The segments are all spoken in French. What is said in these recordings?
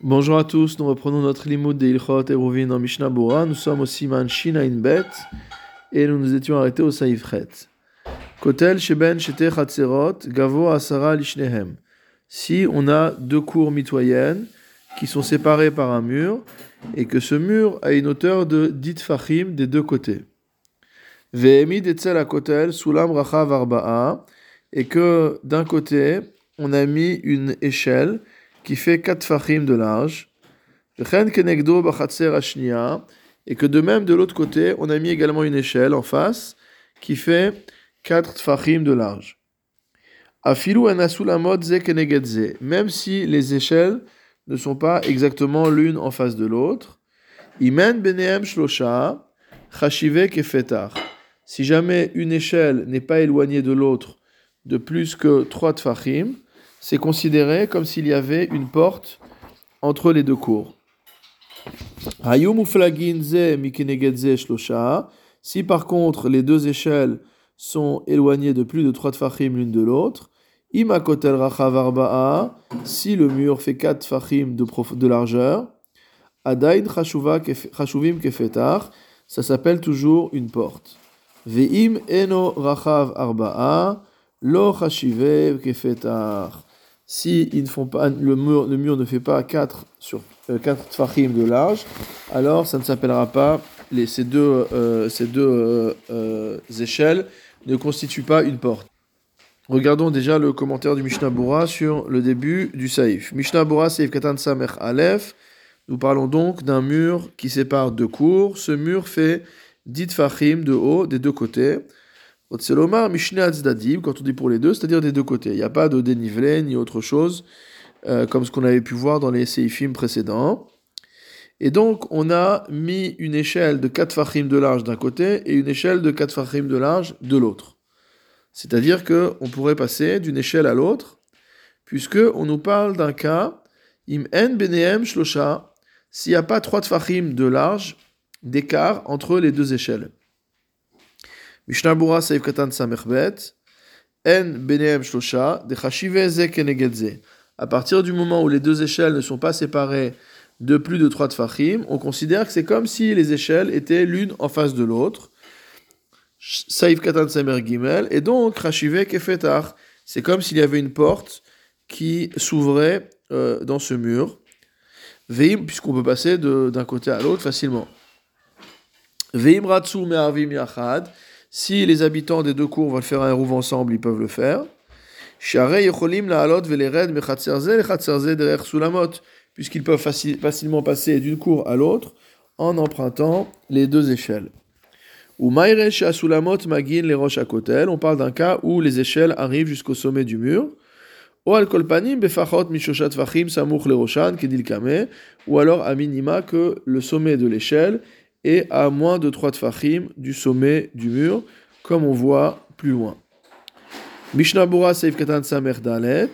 Bonjour à tous, nous reprenons notre limoud de Ilchot Eruvin en Mishnah Bora. Nous sommes au Siman Shina Bet et nous nous étions arrêtés au Saïfret. Kotel Sheben Shete Chatzerot Gavo Asara Lishnehem. Si on a deux cours mitoyennes qui sont séparées par un mur et que ce mur a une hauteur de dit fachim des deux côtés. Vehemi Etzel Kotel Sulam Rachav Arba'a et que d'un côté on a mis une échelle qui fait 4 fachim de large. Et que de même, de l'autre côté, on a mis également une échelle en face qui fait 4 fachim de large. Même si les échelles ne sont pas exactement l'une en face de l'autre. Imen beneem shlosha Si jamais une échelle n'est pas éloignée de l'autre de plus que 3 tfachim, c'est considéré comme s'il y avait une porte entre les deux cours. Si par contre les deux échelles sont éloignées de plus de 3 tfachim l'une de l'autre, si le mur fait 4 tfachim de, de largeur, adain kefetar, ça s'appelle toujours une porte. Ve'im eno rachav arba'a, lo chashive kefetar si ils ne font pas, le, mur, le mur ne fait pas 4 sur 4 euh, tfachim de large, alors ça ne s'appellera pas, les, ces deux, euh, ces deux euh, échelles ne constituent pas une porte. Regardons déjà le commentaire du Mishnah Bora sur le début du Saïf. Mishnah Bora Saïf Katan Samer Aleph. Nous parlons donc d'un mur qui sépare deux cours. Ce mur fait 10 tfachim de haut des deux côtés quand on dit pour les deux, c'est-à-dire des deux côtés. Il n'y a pas de dénivelé ni autre chose, euh, comme ce qu'on avait pu voir dans les films précédents. Et donc, on a mis une échelle de 4 fachim de large d'un côté et une échelle de 4 fachim de large de l'autre. C'est-à-dire qu'on pourrait passer d'une échelle à l'autre, puisque on nous parle d'un cas, im en beneem shlosha, s'il n'y a pas 3 fachim de large d'écart entre les deux échelles. Kenegedze. À partir du moment où les deux échelles ne sont pas séparées de plus de trois tfachim, on considère que c'est comme si les échelles étaient l'une en face de l'autre. Saif Katan Samer Gimel, et donc Kefetar. C'est comme s'il y avait une porte qui s'ouvrait euh, dans ce mur. Puisqu'on peut passer d'un côté à l'autre facilement. Veim Ratsu. Si les habitants des deux cours veulent faire un rouve ensemble, ils peuvent le faire. Puisqu'ils peuvent facilement passer d'une cour à l'autre en empruntant les deux échelles. Ou magin les roches à On parle d'un cas où les échelles arrivent jusqu'au sommet du mur. Ou alors à minima que le sommet de l'échelle et à moins de 3 tfachim du sommet du mur, comme on voit plus loin. Mishnah Bura Seif Katan Samer Dalet.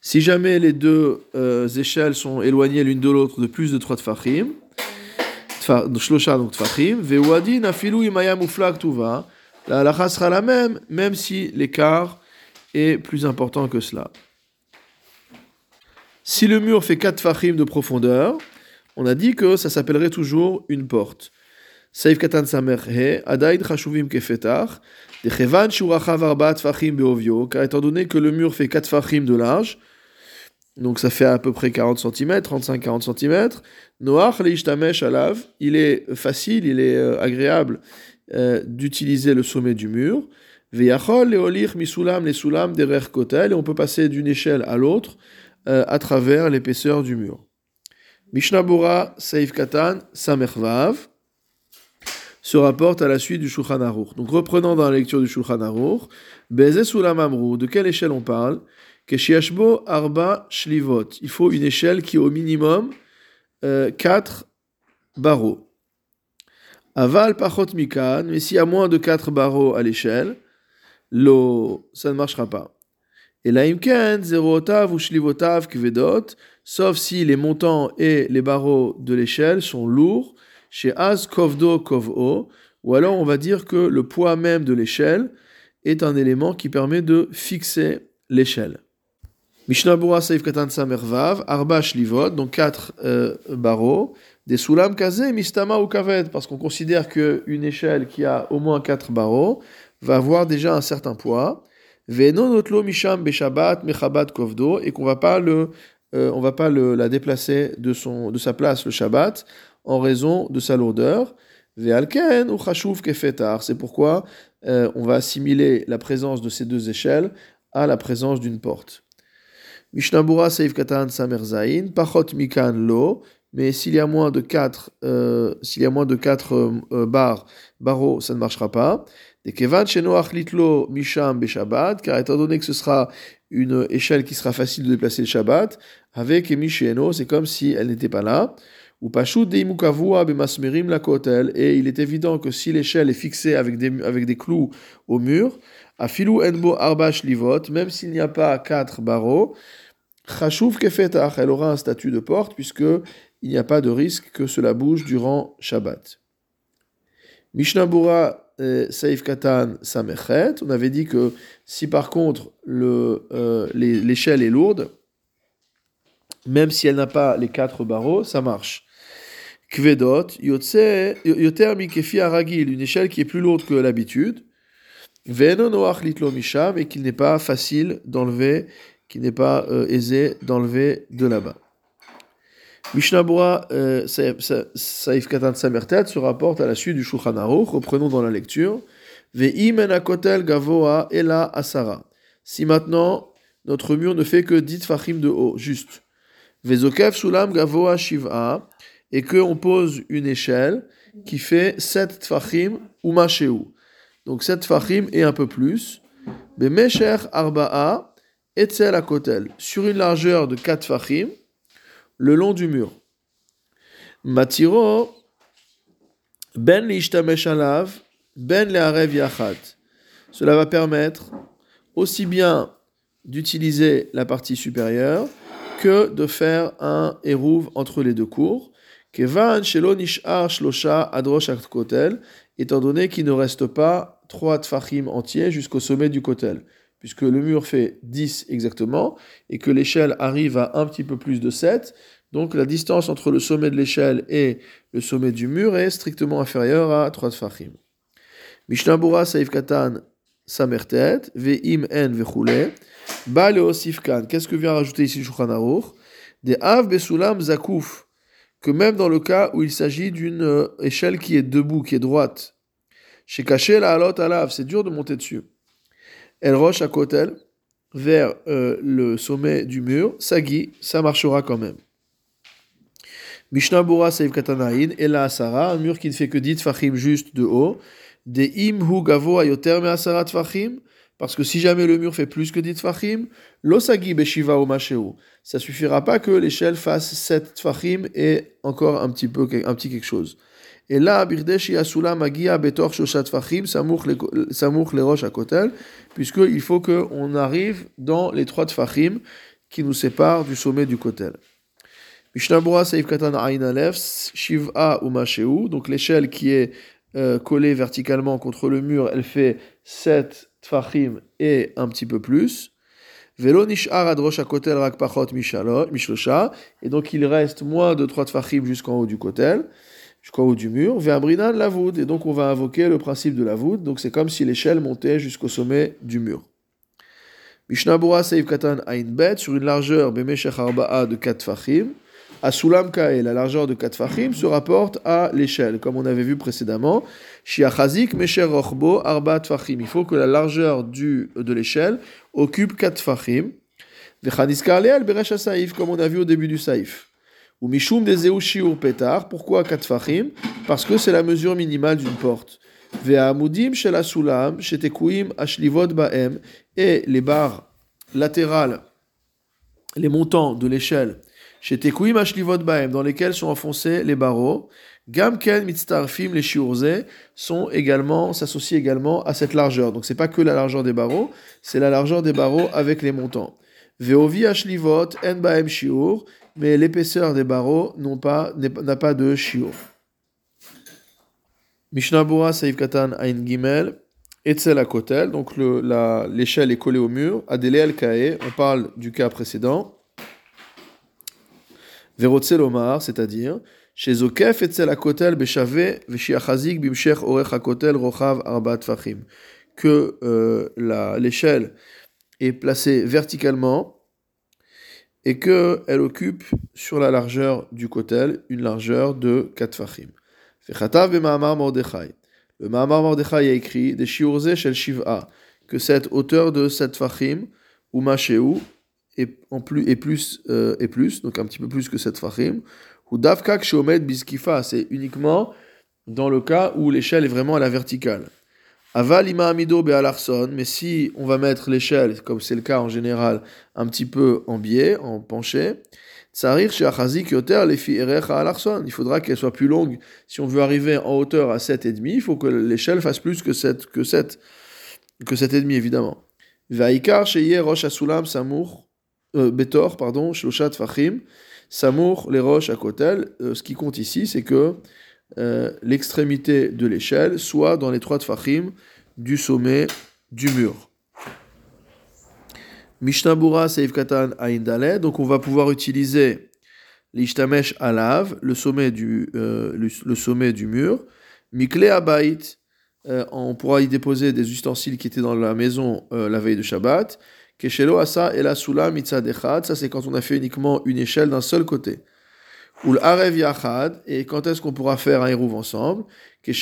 Si jamais les deux euh, échelles sont éloignées l'une de l'autre de plus de 3 tfachim, Shlosha donc tfachim, Vewadin afilu imayam uflak tuva, la halacha sera la même, même si l'écart est plus important que cela. Si le mur fait 4 tfachim de profondeur, on a dit que ça s'appellerait toujours une porte. Saif katan samer he, adaid chashuvim kefetach, de chevan shurachav arbaat fachim beovio, car étant donné que le mur fait 4 fachim de large, donc ça fait à peu près 40 cm, 35-40 cm, noach leishtamesh alav, il est facile, il est euh, agréable euh, d'utiliser le sommet du mur, veyachol leolich misulam les sulam derer kotel, et on peut passer d'une échelle à l'autre euh, à travers l'épaisseur du mur. Mishnah Bora Saif Katan Samervav se rapporte à la suite du Shulchan Aruch. Donc reprenons dans la lecture du Shulchan Aruch, Beze de quelle échelle on parle? Keshiashbo Arba Shlivot. Il faut une échelle qui au minimum euh, 4 barreaux. Aval Pachot Mikan, mais s'il y a moins de 4 barreaux à l'échelle, l'eau, ça ne marchera pas. Et la imken, zerotav ou shlivotav kvedot, sauf si les montants et les barreaux de l'échelle sont lourds, chez az kovdo kovo, ou alors on va dire que le poids même de l'échelle est un élément qui permet de fixer l'échelle. Mishnabura Saif Katan Samervav, Arba Shlivot, donc quatre euh, barreaux, des Sulam Kaze, Mistama ou Kaved, parce qu'on considère qu'une échelle qui a au moins quatre barreaux va avoir déjà un certain poids. Venon Otlo Misham Beshabat Mechabat Kovdo, et qu'on va pas le, euh, on va pas la déplacer de, son, de sa place le Shabbat en raison de sa lourdeur. Ve'alken ou Chashuv Kefetar, c'est pourquoi euh, on va assimiler la présence de ces deux échelles à la présence d'une porte. Mishnabura Seif Katan Samer Zain, Pachot Mikan Lo, mais s'il y a moins de 4 euh, s'il y a moins de 4 euh, barres, barreaux, ça ne marchera pas. Des Kevan Shenoach Litlo Misham Beshabbat, car étant donné que ce sera une échelle qui sera facile de déplacer le Shabbat, avec Misheno, c'est comme si elle n'était pas là. Ou Pashut Deimukavua Bemasmerim la kotel, et il est évident que si l'échelle est fixée avec des, avec des clous au mur, Afilu Enbo Arba Shlivot, même s'il n'y a pas 4 barreaux, Chashuv Kefetach, elle aura un statut de porte, puisque il n'y a pas de risque que cela bouge durant Shabbat. Mishnabura Saif Katan Samechet, on avait dit que si par contre euh, l'échelle est lourde, même si elle n'a pas les quatre barreaux, ça marche. Kvedot, Yoter Mikefi Aragil, une échelle qui est plus lourde que l'habitude. Veno Noach Litlo Misham, et qu'il n'est pas facile d'enlever, qu'il n'est pas euh, aisé d'enlever de là-bas. Mishnabura euh, Saif Katan Samertet se rapporte à la suite du Shulchan Aruch. Reprenons dans la lecture. Ve'imen kotel gavoa ela asara. Si maintenant notre mur ne fait que 10 fachim de haut, juste. Vezokev sulam gavoa shiva. Et qu'on pose une échelle qui fait 7 tfachim ou macheu. Donc 7 tfachim et un peu plus. Bemesher arba'a etzel kotel. Sur une largeur de 4 fachim le long du mur. Matiro, ben alav, ben le'arev yachat. Cela va permettre aussi bien d'utiliser la partie supérieure que de faire un érouve entre les deux cours. Kevan kotel, étant donné qu'il ne reste pas trois tfachim entiers jusqu'au sommet du kotel puisque le mur fait 10 exactement, et que l'échelle arrive à un petit peu plus de 7, donc la distance entre le sommet de l'échelle et le sommet du mur est strictement inférieure à 3 tfachim. Mishnabura Saif Katan Samertet, Ve'im En Vechule, Ba Leosifkan. Qu'est-ce que vient rajouter ici Shulchan Des Av Besulam Zakouf, que même dans le cas où il s'agit d'une euh, échelle qui est debout, qui est droite, chez caché la alav, c'est dur de monter dessus. Elle roche à Kotel, vers euh, le sommet du mur, Sagi, ça marchera quand même. Mishnah Bura Seif Katanaïn, Ela Asara, un mur qui ne fait que 10 tfachim juste de haut. Des im hu gavo ayoter me asara tfachim, parce que si jamais le mur fait plus que 10 tfachim, l'osagi beshiva o masheu. Ça suffira pas que l'échelle fasse 7 tfachim et encore un petit peu, un petit quelque chose. Et là, Birdeshi Asula Magia Betor Shoshat Fachim, Samour le Roche à Kotel, puisqu'il faut qu'on arrive dans les trois Tfachim qui nous séparent du sommet du Kotel. Mishnabura Saif Katan Ain Shiv'a ou Masheu, donc l'échelle qui est euh, collée verticalement contre le mur, elle fait 7 Tfachim et un petit peu plus. Velo nishar adrosh kotel rak pachot mishlosha, et donc il reste moins de 3 tfachim jusqu'en haut du kotel jusqu'au haut du mur, la lavoud, et donc on va invoquer le principe de la voûte, donc c'est comme si l'échelle montait jusqu'au sommet du mur. Mishnabura Seif Katan Ain Bet, sur une largeur Bemeshech Arba'a de 4 fachim, à Sulam Kae, la largeur de 4 fachim se rapporte à l'échelle, comme on avait vu précédemment. Shiachazik Mesher Rochbo Arba Tfachim. Il faut que la largeur du, de l'échelle occupe 4 fachim. Vechaniska Leal Beresh Saif, comme on a vu au début du Saif. Ou Mishum des ou Petar. Pourquoi 4 fachim? Parce que c'est la mesure minimale d'une porte. Ve'amudim shel asulam shetekuim ashlivot ba'em. Et les barres latérales, les montants de l'échelle, shetekuim ashlivot ba'em, dans lesquels sont enfoncés les barreaux. Gamken mitztarfim les shiurze sont également, s'associent également à cette largeur. Donc c'est pas que la largeur des barreaux, c'est la largeur des barreaux avec les montants. Veovi ashlivot en ba'em shiur mais l'épaisseur des barreaux n'a pas de shiur. Mishnah Bura Saif Katan Ain Gimel, Etzel Kotel, donc l'échelle est collée au mur. Adele El Kae, on parle du cas précédent. Verotzel Omar, c'est-à-dire, chez Etzel Kotel Beshave Veshiachazik Bimshech Orech Kotel Rochav Arba Tfachim. Que euh, l'échelle est placée verticalement et qu'elle occupe sur la largeur du kotel une largeur de 4 fachim. Le Mahamar Mordechai a écrit des shel que cette hauteur de 7 fachim ou masheu est en plus et plus euh, et plus donc un petit peu plus que 7 fachim ou davka kshomed biskifa c'est uniquement dans le cas où l'échelle est vraiment à la verticale. Aval ima amido be'alarson, mais si on va mettre l'échelle, comme c'est le cas en général, un petit peu en biais, en penché, tsarir yoter lefi erech alarson. Il faudra qu'elle soit plus longue. Si on veut arriver en hauteur à 7,5, il faut que l'échelle fasse plus que 7, que 7, que 7,5 évidemment. Vaikar sheye rosh asulam samour, euh, betor, pardon, shloshat fachim, samour les roches à kotel. Euh, ce qui compte ici, c'est que euh, l'extrémité de l'échelle soit dans les trois tfachim du sommet du mur. Mishnabura Seif Katan Aindale, donc on va pouvoir utiliser l'Ishtamesh Alav, le sommet du, euh, le, sommet du mur. Mikle Abait, euh, on pourra y déposer des ustensiles qui étaient dans la maison la veille de Shabbat. Keshelo Asa Ela Sula ça c'est quand on a fait uniquement une échelle d'un seul côté. Ou l'Arev Yachad, et quand est-ce qu'on pourra faire un Hérouv ensemble?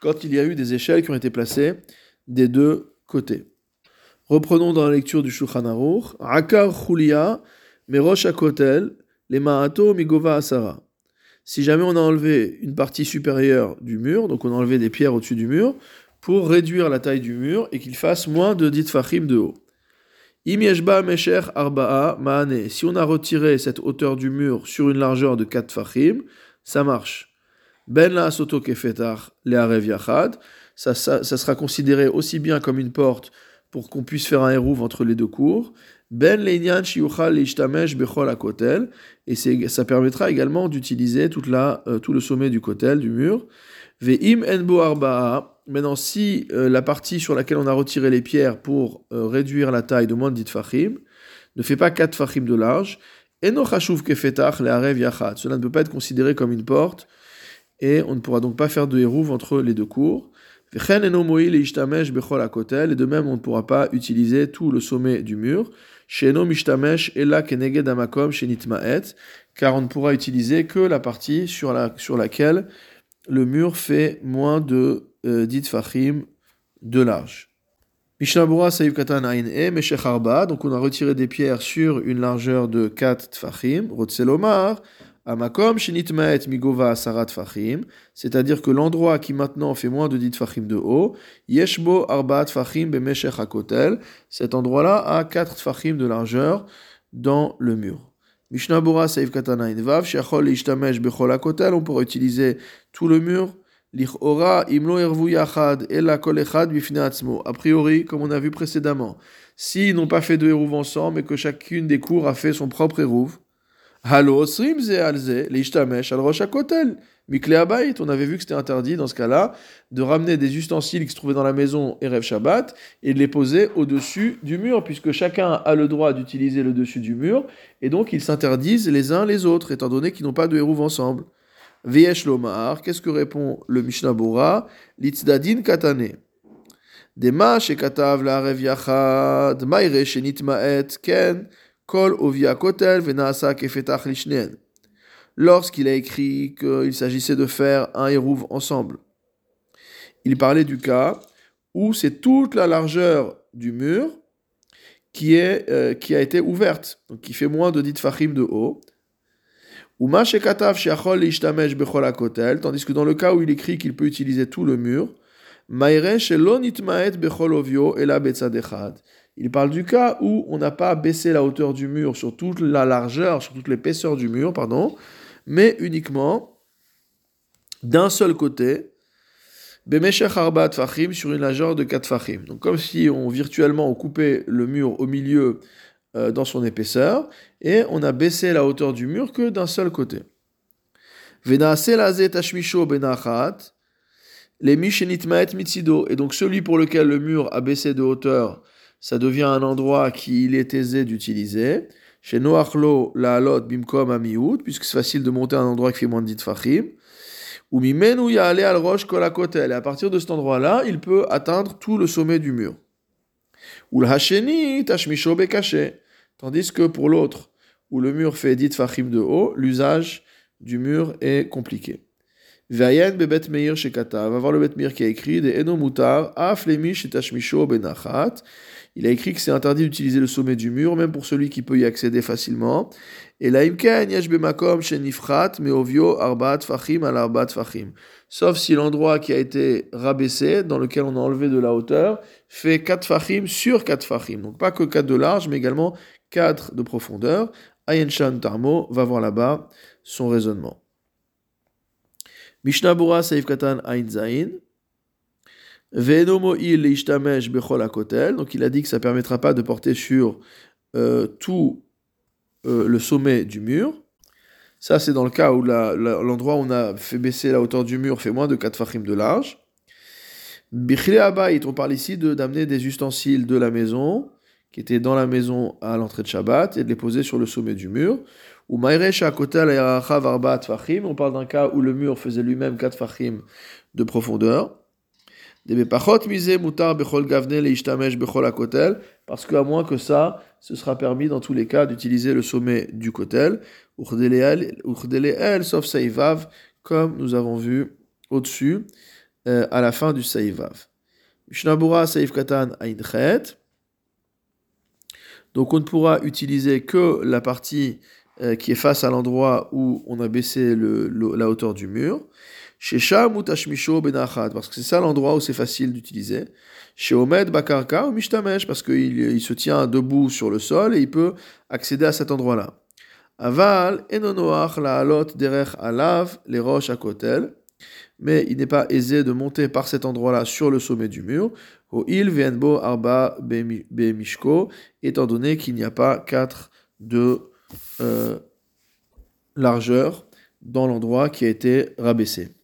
Quand il y a eu des échelles qui ont été placées des deux côtés. Reprenons dans la lecture du Shulchan Aruch. Akar Chulia, Merosh Akotel, les Maato Migova Asara. Si jamais on a enlevé une partie supérieure du mur, donc on a enlevé des pierres au-dessus du mur, pour réduire la taille du mur et qu'il fasse moins de 10 fachim de haut. Im yeshba mesher arba'a ma'ane. Si on a retiré cette hauteur du mur sur une largeur de 4 fachim, ça marche. Ben la soto kefetar le. Ça, ça, ça sera considéré aussi bien comme une porte pour qu'on puisse faire un hérouve entre les deux cours. Ben leinyan shiuchal leishtamesh bechol akotel. Et ça permettra également d'utiliser toute la, euh, tout le sommet du kotel, du mur. Ve'im enbo arba'a. Maintenant, si euh, la partie sur laquelle on a retiré les pierres pour euh, réduire la taille de moins de 10 fachim ne fait pas 4 fachim de large. Cela ne peut pas être considéré comme une porte et on ne pourra donc pas faire de hérouve entre les deux cours. Et de même, on ne pourra pas utiliser tout le sommet du mur. Car on ne pourra utiliser que la partie sur, la, sur laquelle le mur fait moins de 10 fachim de large. Mishnabura Saïv Katan Ain E, donc on a retiré des pierres sur une largeur de 4 tfachim, Rotselomar, Amakom Shinitmaet Migova Sarat Tfachim, c'est-à-dire que l'endroit qui maintenant fait moins de 10 tfachim de haut, Yeshbo Arba Tfachim Bemeshech Hakotel, cet endroit-là a 4 tfachim de largeur dans le mur. Mishnah Bora Saïf Katana Invav, Shechol Ishtamesh Bechol Hakotel, on pourra utiliser tout le mur. A priori, comme on a vu précédemment, s'ils n'ont pas fait de Hérouv ensemble et que chacune des cours a fait son propre Hérouv, on avait vu que c'était interdit dans ce cas-là de ramener des ustensiles qui se trouvaient dans la maison Erev Shabbat et de les poser au-dessus du mur, puisque chacun a le droit d'utiliser le dessus du mur, et donc ils s'interdisent les uns les autres, étant donné qu'ils n'ont pas de hérouv ensemble. Viesh Lomar, qu'est-ce que répond le Mishnah Bora? Litzdadin Katane. Dema shekatav la rev yachad, maire shenitmaet ken, kol ovia kotel venasa kefetach lishnen. Lorsqu'il a écrit qu'il s'agissait de faire un hérouve ensemble, il parlait du cas où c'est toute la largeur du mur qui, est, euh, qui a été ouverte, donc qui fait moins de 10 fachim de haut. Uma shekatav sheachol ishtamesh bechol hakotel, tandis que dans le cas où il écrit qu'il peut utiliser tout le mur. Il parle du cas où on n'a pas baissé la hauteur du mur sur toute la largeur, sur toute l'épaisseur du mur, pardon, mais uniquement d'un seul côté, sur une largeur de 4 fachim. Donc comme si on virtuellement on coupait le mur au milieu euh, dans son épaisseur et on a baissé la hauteur du mur que d'un seul côté. Les. Et donc celui pour lequel le mur a baissé de hauteur, ça devient un endroit qu'il est aisé d'utiliser. Chez Noachlo, la halot bimkom amiout, puisque c'est facile de monter un endroit qui fait moins de 10 fachim. Ou mimenu aller al roche kolakotel. Et à partir de cet endroit-là, il peut atteindre tout le sommet du mur. Ou le tashmisho bekaché. Tandis que pour l'autre, où le mur fait 10 fachim de haut, l'usage du mur est compliqué. Vayen bebet meir shekata. Va voir le bet meir qui a écrit des enomutar af lemish et tashmisho benachat. Il a écrit que c'est interdit d'utiliser le sommet du mur, même pour celui qui peut y accéder facilement. Et la imken yesh bemakom shenifrat meovio arbat fachim al arbat fachim. Sauf si l'endroit qui a été rabaissé, dans lequel on a enlevé de la hauteur, fait 4 fachim sur 4 fachim. Donc pas que 4 de large, mais également 4 de profondeur. Ayenshan Tarmo va voir là-bas son raisonnement. Mishnah Bura Saif Katan Ain Zain. Donc il a dit que ça ne permettra pas de porter sur euh, tout euh, le sommet du mur. Ça, c'est dans le cas où l'endroit où on a fait baisser la hauteur du mur fait moins de 4 fachim de large. Abayit, on parle ici d'amener des ustensiles de la maison qui étaient dans la maison à l'entrée de Shabbat et de les poser sur le sommet du mur. Ou côté on parle d'un cas où le mur faisait lui-même 4 fachim de profondeur. Parce qu'à moins que ça, ce sera permis dans tous les cas d'utiliser le sommet du kotel. Sauf Saivav, comme nous avons vu au-dessus, euh, à la fin du Saivav. Mishnabura Saif Katan. Donc on ne pourra utiliser que la partie euh, qui est face à l'endroit où on a baissé la hauteur du mur. Chez Benachat, parce que c'est ça l'endroit où c'est facile d'utiliser. Chez Omed Bakarka ou Mishtamesh, parce qu'il il se tient debout sur le sol et il peut accéder à cet endroit-là. Aval, Enonoach, la derech alav, les roches à. Mais il n'est pas aisé de monter par cet endroit-là sur le sommet du mur. Au il vienbo arba bemishko, étant donné qu'il n'y a pas quatre de euh, largeur dans l'endroit qui a été rabaissé.